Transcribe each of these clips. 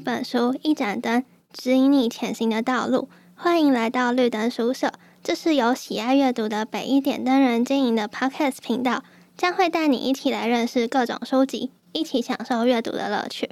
本书，一盏灯，指引你前行的道路。欢迎来到绿灯书社，这是由喜爱阅读的北一点灯人经营的 Podcast 频道，将会带你一起来认识各种书籍，一起享受阅读的乐趣。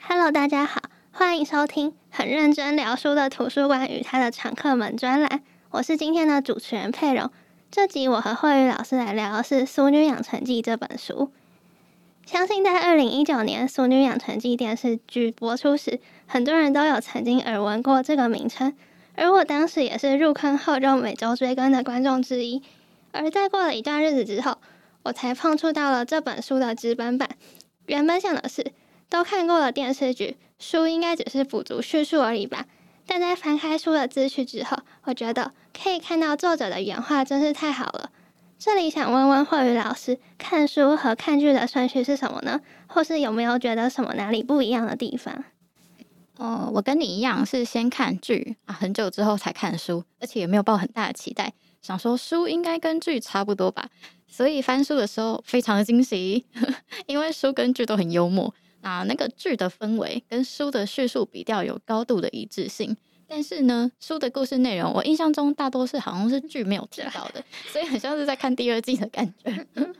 Hello，大家好，欢迎收听很认真聊书的图书馆与它的常客们专栏。我是今天的主持人佩蓉。这集我和慧宇老师来聊的是《淑女养成记》这本书。相信在二零一九年《俗女养成记》电视剧播出时，很多人都有曾经耳闻过这个名称，而我当时也是入坑后就每周追更的观众之一。而在过了一段日子之后，我才碰触到了这本书的纸本版。原本想的是，都看过了电视剧，书应该只是补足叙述而已吧。但在翻开书的自序之后，我觉得可以看到作者的原话，真是太好了。这里想问问慧宇老师，看书和看剧的顺序是什么呢？或是有没有觉得什么哪里不一样的地方？哦，我跟你一样是先看剧啊，很久之后才看书，而且也没有抱很大的期待，想说书应该跟剧差不多吧，所以翻书的时候非常的惊喜，因为书跟剧都很幽默，啊，那个剧的氛围跟书的叙述笔调有高度的一致性。但是呢，书的故事内容我印象中大多是好像是剧没有提到的，所以很像是在看第二季的感觉。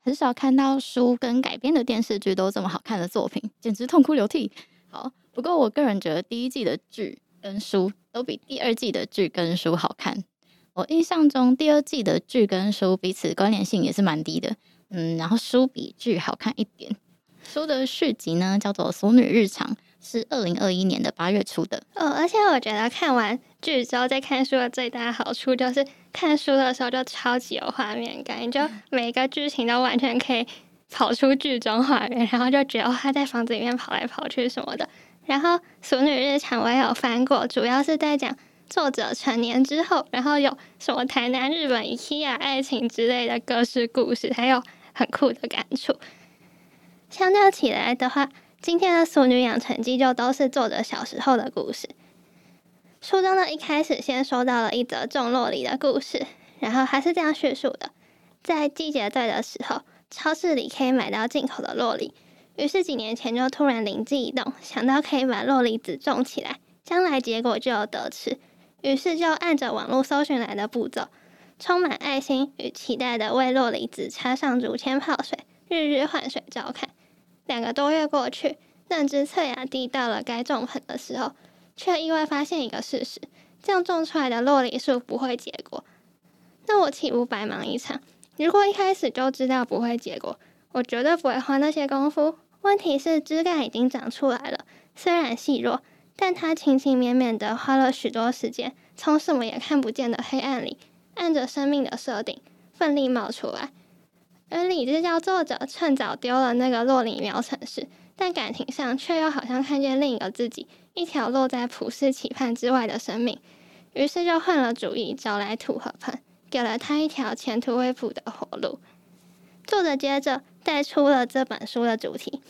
很少看到书跟改编的电视剧都这么好看的作品，简直痛哭流涕。好，不过我个人觉得第一季的剧跟书都比第二季的剧跟书好看。我印象中第二季的剧跟书彼此关联性也是蛮低的，嗯，然后书比剧好看一点。书的续集呢叫做《俗女日常》。是二零二一年的八月初的哦，而且我觉得看完剧之后再看书的最大好处就是看书的时候就超级有画面感，你就每个剧情都完全可以跑出剧中画面，然后就觉得他在房子里面跑来跑去什么的。然后《俗女日常》我也有翻过，主要是在讲作者成年之后，然后有什么台南、日本、IKEA 爱情之类的各式故事，还有很酷的感触。相较起来的话。今天的《俗女养成记》就都是作者小时候的故事。书中的一开始先说到了一则种酪梨的故事，然后还是这样叙述的：在季节对的时候，超市里可以买到进口的酪梨。于是几年前就突然灵机一动，想到可以把酪梨籽种起来，将来结果就有得吃。于是就按着网络搜寻来的步骤，充满爱心与期待的为酪梨籽插上竹签泡水，日日换水照看。两个多月过去，认知测雅地到了该种盆的时候，却意外发现一个事实：这样种出来的洛梨树不会结果。那我岂不白忙一场？如果一开始就知道不会结果，我绝对不会花那些功夫。问题是枝干已经长出来了，虽然细弱，但它勤勤勉勉的花了许多时间，从什么也看不见的黑暗里，按着生命的设定，奋力冒出来。而理智叫作者趁早丢了那个洛里苗城市，但感情上却又好像看见另一个自己，一条落在普世期盼之外的生命，于是就换了主意，找来土和盆，给了他一条前途未卜的活路。作者接着带出了这本书的主题：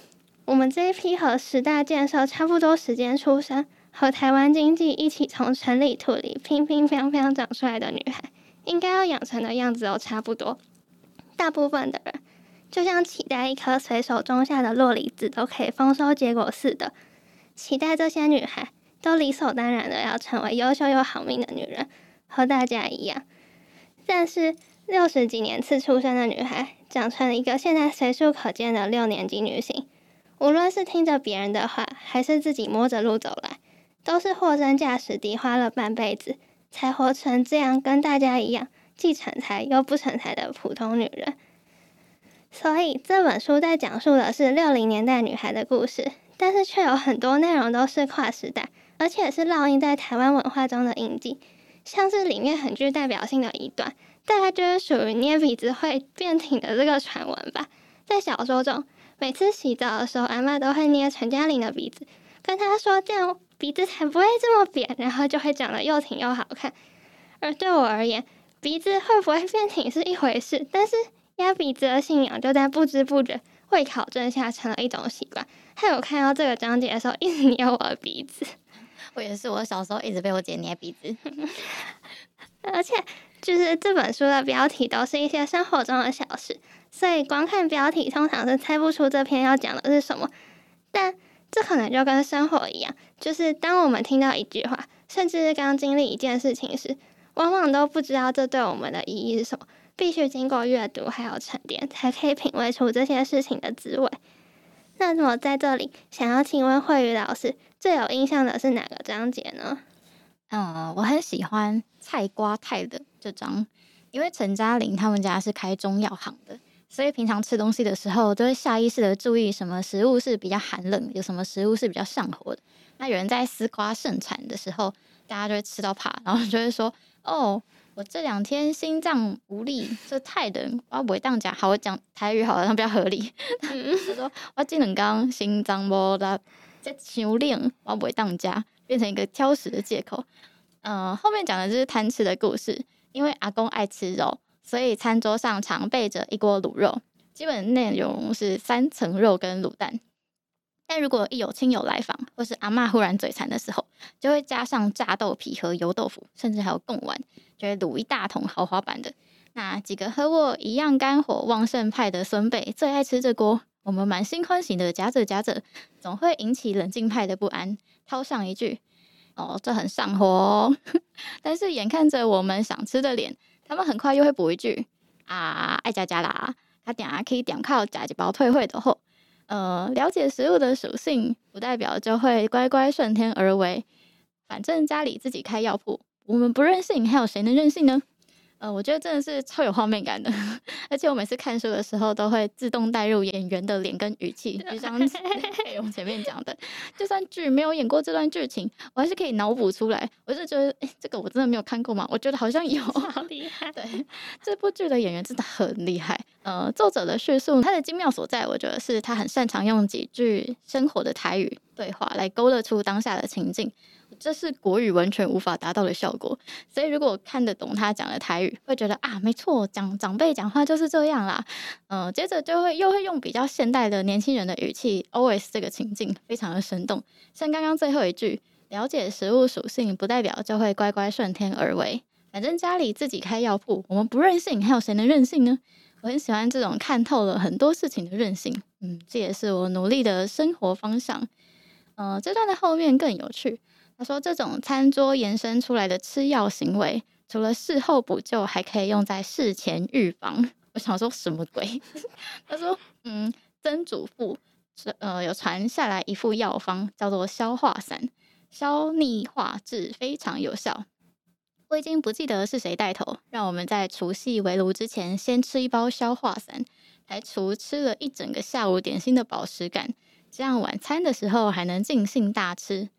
我们这一批和十大建设差不多时间出生，和台湾经济一起从城里土里乒乒乓乓长出来的女孩，应该要养成的样子都差不多。大部分的人就像期待一颗随手种下的落梨子都可以丰收结果似的，期待这些女孩都理所当然的要成为优秀又好命的女人，和大家一样。但是六十几年次出生的女孩，长成了一个现在随处可见的六年级女性，无论是听着别人的话，还是自己摸着路走来，都是货真价实地花了半辈子才活成这样，跟大家一样。既成才又不成才的普通女人，所以这本书在讲述的是六零年代女孩的故事，但是却有很多内容都是跨时代，而且是烙印在台湾文化中的印记。像是里面很具代表性的一段，大概就是属于捏鼻子会变挺的这个传闻吧。在小说中，每次洗澡的时候，阿嬷都会捏陈嘉玲的鼻子，跟她说这样鼻子才不会这么扁，然后就会长得又挺又好看。而对我而言，鼻子会不会变挺是一回事，但是压鼻子的信仰就在不知不觉会考证下成了一种习惯。还有看到这个章节的时候，一直捏我的鼻子。我也是，我小时候一直被我姐捏鼻子。而且，就是这本书的标题都是一些生活中的小事，所以光看标题通常是猜不出这篇要讲的是什么。但这可能就跟生活一样，就是当我们听到一句话，甚至是刚经历一件事情时，往往都不知道这对我们的意义是什么，必须经过阅读还有沉淀，才可以品味出这些事情的滋味。那我在这里，想要请问慧宇老师，最有印象的是哪个章节呢？嗯，我很喜欢菜瓜太的这章，因为陈嘉玲他们家是开中药行的，所以平常吃东西的时候都会下意识的注意什么食物是比较寒冷，有什么食物是比较上火的。那有人在丝瓜盛产的时候，大家就会吃到怕，然后就会说：“哦，我这两天心脏无力，这太冷，我不会当家。”好，我讲台语好像比较合理。他说：“我这两天心脏无力，这太冷，我不会当家。”变成一个挑食的借口。嗯、呃，后面讲的就是贪吃的故事。因为阿公爱吃肉，所以餐桌上常备着一锅卤肉，基本内容是三层肉跟卤蛋。但如果一有亲友来访，或是阿嬷忽然嘴馋的时候，就会加上炸豆皮和油豆腐，甚至还有贡丸，就会卤一大桶豪华版的。那几个和我一样肝火旺盛派的孙辈最爱吃这锅，我们满心欢喜的夹着夹着，总会引起冷静派的不安，掏上一句：“哦，这很上火哦。” 但是眼看着我们想吃的脸，他们很快又会补一句：“啊，爱家家啦，他点啊可以点靠夹几包退会的货。”呃，了解食物的属性，不代表就会乖乖顺天而为。反正家里自己开药铺，我们不任性，还有谁能任性呢？呃，我觉得真的是超有画面感的，而且我每次看书的时候都会自动带入演员的脸跟语气，就像内容前面讲的，就算剧没有演过这段剧情，我还是可以脑补出来。我就觉得，哎，这个我真的没有看过吗？我觉得好像有，好厉害。对，这部剧的演员真的很厉害。呃，作者的叙述，他的精妙所在，我觉得是他很擅长用几句生活的台语对话来勾勒出当下的情境。这是国语完全无法达到的效果，所以如果看得懂他讲的台语，会觉得啊，没错，讲长辈讲话就是这样啦。嗯、呃，接着就会又会用比较现代的年轻人的语气，OS 这个情境非常的生动。像刚刚最后一句，了解食物属性不代表就会乖乖顺天而为，反正家里自己开药铺，我们不任性，还有谁能任性呢？我很喜欢这种看透了很多事情的任性，嗯，这也是我努力的生活方向。嗯、呃，这段的后面更有趣。他说：“这种餐桌延伸出来的吃药行为，除了事后补救，还可以用在事前预防。”我想说什么鬼？他说：“嗯，曾祖父是呃有传下来一副药方，叫做消化散，消腻化滞，非常有效。我已经不记得是谁带头，让我们在除夕围炉之前先吃一包消化散，来除吃了一整个下午点心的饱食感，这样晚餐的时候还能尽兴大吃。”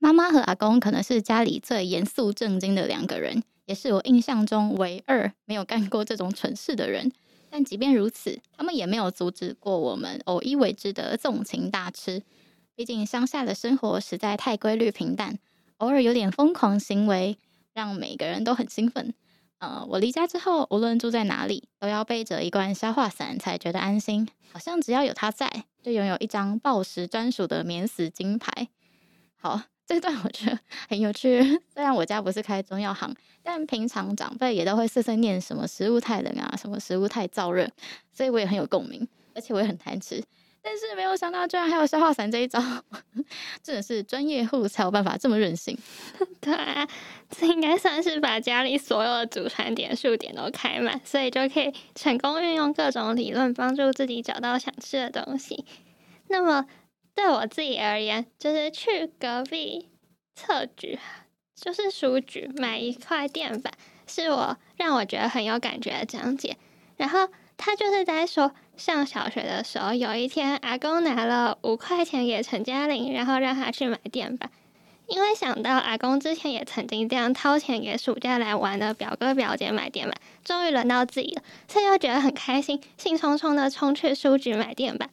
妈妈和阿公可能是家里最严肃正经的两个人，也是我印象中唯二没有干过这种蠢事的人。但即便如此，他们也没有阻止过我们偶一为之的纵情大吃。毕竟乡下的生活实在太规律平淡，偶尔有点疯狂行为，让每个人都很兴奋。呃，我离家之后，无论住在哪里，都要背着一罐消化散才觉得安心。好像只要有他在，就拥有一张暴食专属的免死金牌。好。这段我觉得很有趣，虽然我家不是开中药行，但平常长辈也都会碎碎念什么食物太冷啊，什么食物太燥热，所以我也很有共鸣，而且我也很贪吃。但是没有想到，居然还有消化散这一招，真的是专业户才有办法这么任性。对啊，这应该算是把家里所有的祖传点数点都开满，所以就可以成功运用各种理论，帮助自己找到想吃的东西。那么。对我自己而言，就是去隔壁侧局，就是书局买一块垫板，是我让我觉得很有感觉的讲解。然后他就是在说，上小学的时候，有一天阿公拿了五块钱给陈嘉玲，然后让他去买垫板，因为想到阿公之前也曾经这样掏钱给暑假来玩的表哥表姐买垫板，终于轮到自己了，所以又觉得很开心，兴冲冲的冲去书局买垫板。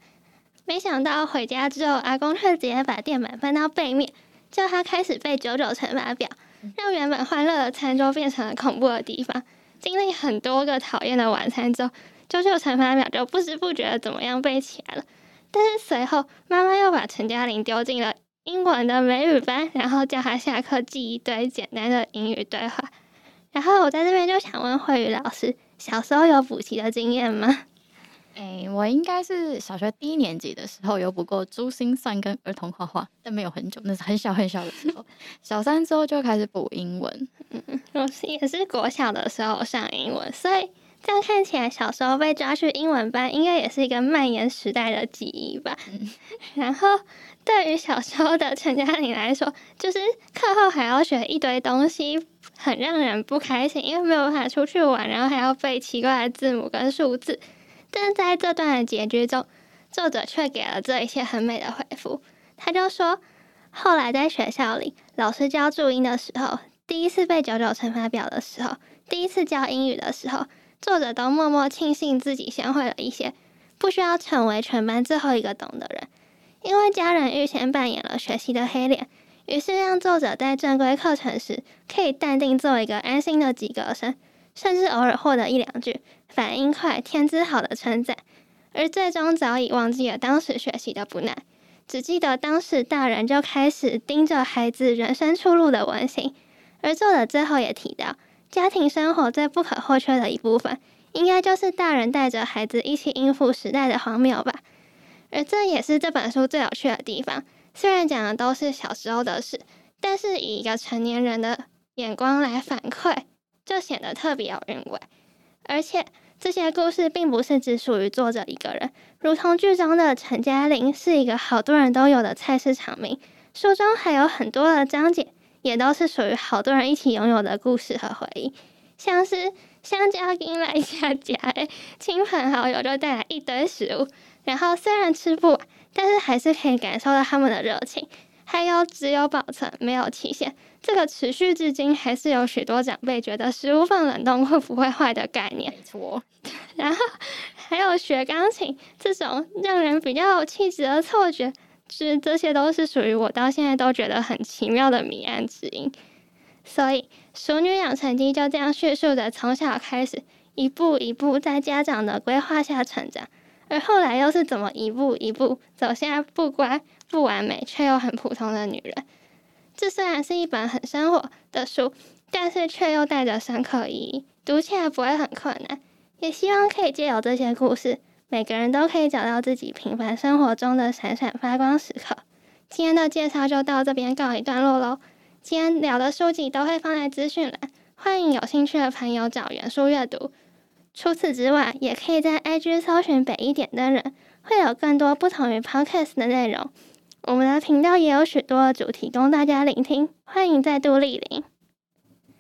没想到回家之后，阿公却直接把电板翻到背面，叫他开始背九九乘法表，让原本欢乐的餐桌变成了恐怖的地方。经历很多个讨厌的晚餐之后，九九乘法表就不知不觉的怎么样背起来了。但是随后，妈妈又把陈嘉玲丢进了英文的美语班，然后叫他下课记一堆简单的英语对话。然后我在这边就想问慧宇老师，小时候有补习的经验吗？哎、欸，我应该是小学低年级的时候有补过珠心算跟儿童画画，但没有很久，那是很小很小的时候。小三之后就开始补英文。嗯，我是也是国小的时候上英文，所以这样看起来，小时候被抓去英文班，应该也是一个蔓延时代的记忆吧。嗯、然后。对于小时候的陈嘉玲来说，就是课后还要学一堆东西，很让人不开心，因为没有办法出去玩，然后还要背奇怪的字母跟数字。但在这段的结局中，作者却给了这一切很美的回复。他就说，后来在学校里，老师教注音的时候，第一次背九九乘法表的时候，第一次教英语的时候，作者都默默庆幸自己先会了一些，不需要成为全班最后一个懂的人。因为家人预先扮演了学习的黑脸，于是让作者在正规课程时可以淡定做一个安心的及格生，甚至偶尔获得一两句反应快、天资好的称赞，而最终早已忘记了当时学习的不难，只记得当时大人就开始盯着孩子人生出路的温馨。而作者最后也提到，家庭生活最不可或缺的一部分，应该就是大人带着孩子一起应付时代的荒谬吧。而这也是这本书最有趣的地方。虽然讲的都是小时候的事，但是以一个成年人的眼光来反馈，就显得特别有韵味。而且这些故事并不是只属于作者一个人，如同剧中的陈嘉玲是一个好多人都有的菜市场名。书中还有很多的章节，也都是属于好多人一起拥有的故事和回忆，像是香蕉兵来下家，亲朋好友就带来一堆食物。然后虽然吃不完，但是还是可以感受到他们的热情。还有只有保存没有期限，这个持续至今还是有许多长辈觉得食物放冷冻会不会坏的概念。没错。然后还有学钢琴这种让人比较有气质的错觉，这这些都是属于我到现在都觉得很奇妙的迷案之一。所以《熟女养成记》就这样迅速的从小开始，一步一步在家长的规划下成长。而后来又是怎么一步一步走下不乖、不完美却又很普通的女人？这虽然是一本很生活的书，但是却又带着深刻意义，读起来不会很困难。也希望可以借由这些故事，每个人都可以找到自己平凡生活中的闪闪发光时刻。今天的介绍就到这边告一段落喽。今天聊的书籍都会放在资讯栏，欢迎有兴趣的朋友找原书阅读。除此之外，也可以在 IG 搜寻北一点的人，会有更多不同于 Podcast 的内容。我们的频道也有许多主题供大家聆听，欢迎再度莅临。